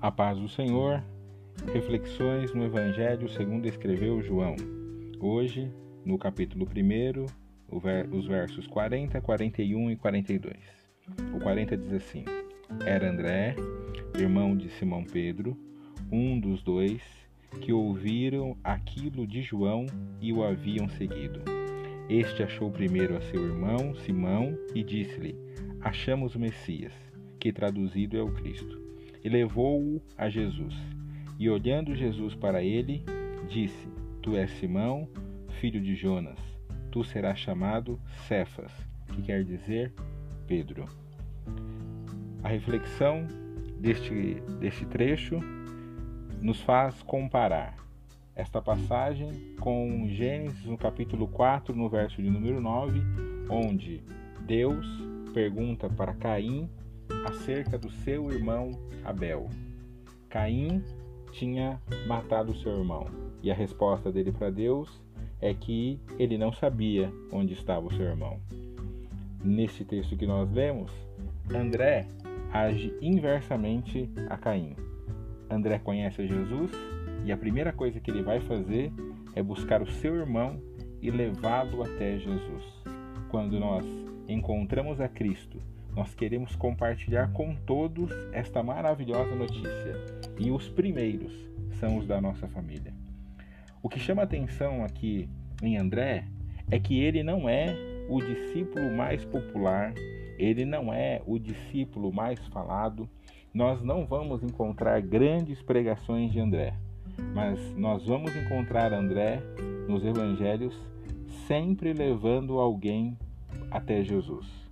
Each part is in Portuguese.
A paz do Senhor. Reflexões no Evangelho segundo escreveu João. Hoje, no capítulo 1, os versos 40, 41 e 42. O 40 diz assim: Era André, irmão de Simão Pedro, um dos dois que ouviram aquilo de João e o haviam seguido. Este achou primeiro a seu irmão Simão e disse-lhe: Achamos o Messias, que traduzido é o Cristo e levou-o a Jesus. E olhando Jesus para ele, disse: Tu és Simão, filho de Jonas, tu serás chamado Cefas, que quer dizer Pedro. A reflexão deste, deste trecho nos faz comparar esta passagem com Gênesis no capítulo 4, no verso de número 9, onde Deus pergunta para Caim acerca do seu irmão Abel. Caim tinha matado seu irmão e a resposta dele para Deus é que ele não sabia onde estava o seu irmão. Neste texto que nós lemos, André age inversamente a Caim. André conhece Jesus e a primeira coisa que ele vai fazer é buscar o seu irmão e levá-lo até Jesus. Quando nós encontramos a Cristo nós queremos compartilhar com todos esta maravilhosa notícia. E os primeiros são os da nossa família. O que chama atenção aqui em André é que ele não é o discípulo mais popular, ele não é o discípulo mais falado. Nós não vamos encontrar grandes pregações de André, mas nós vamos encontrar André nos evangelhos sempre levando alguém até Jesus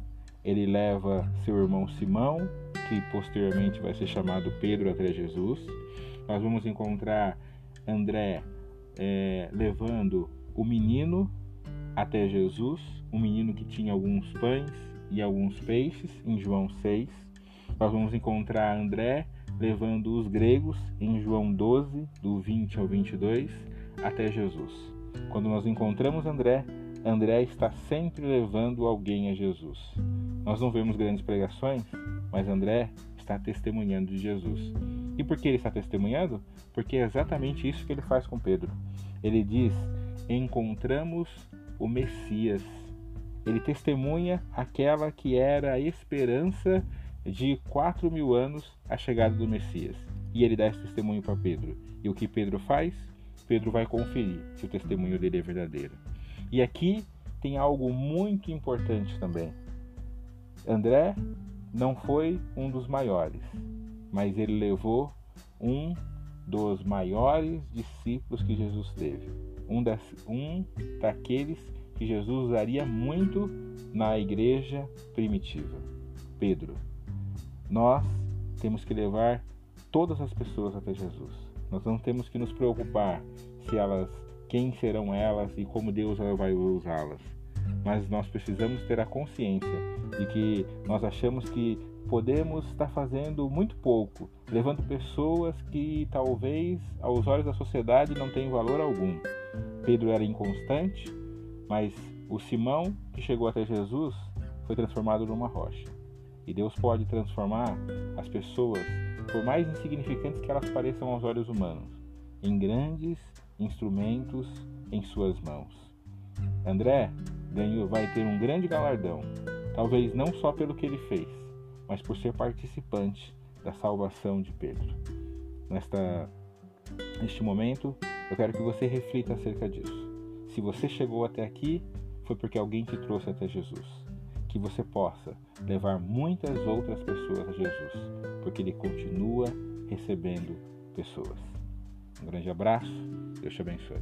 ele leva seu irmão Simão, que posteriormente vai ser chamado Pedro até Jesus. Nós vamos encontrar André é, levando o menino até Jesus, um menino que tinha alguns pães e alguns peixes, em João 6. Nós vamos encontrar André levando os gregos, em João 12, do 20 ao 22, até Jesus. Quando nós encontramos André, André está sempre levando alguém a Jesus. Nós não vemos grandes pregações, mas André está testemunhando de Jesus. E por que ele está testemunhando? Porque é exatamente isso que ele faz com Pedro. Ele diz: Encontramos o Messias. Ele testemunha aquela que era a esperança de quatro mil anos a chegada do Messias. E ele dá esse testemunho para Pedro. E o que Pedro faz? Pedro vai conferir se o testemunho dele é verdadeiro. E aqui tem algo muito importante também. André não foi um dos maiores, mas ele levou um dos maiores discípulos que Jesus teve. Um, das, um daqueles que Jesus usaria muito na igreja primitiva. Pedro. Nós temos que levar todas as pessoas até Jesus. Nós não temos que nos preocupar se elas quem serão elas e como Deus vai usá-las. Mas nós precisamos ter a consciência de que nós achamos que podemos estar fazendo muito pouco, levando pessoas que talvez aos olhos da sociedade não têm valor algum. Pedro era inconstante, mas o Simão que chegou até Jesus foi transformado numa rocha. E Deus pode transformar as pessoas, por mais insignificantes que elas pareçam aos olhos humanos, em grandes instrumentos em suas mãos. André ganhou, vai ter um grande galardão, talvez não só pelo que ele fez, mas por ser participante da salvação de Pedro. Nesta, neste momento, eu quero que você reflita acerca disso. Se você chegou até aqui, foi porque alguém te trouxe até Jesus. Que você possa levar muitas outras pessoas a Jesus, porque Ele continua recebendo pessoas. Um grande abraço, Deus te abençoe.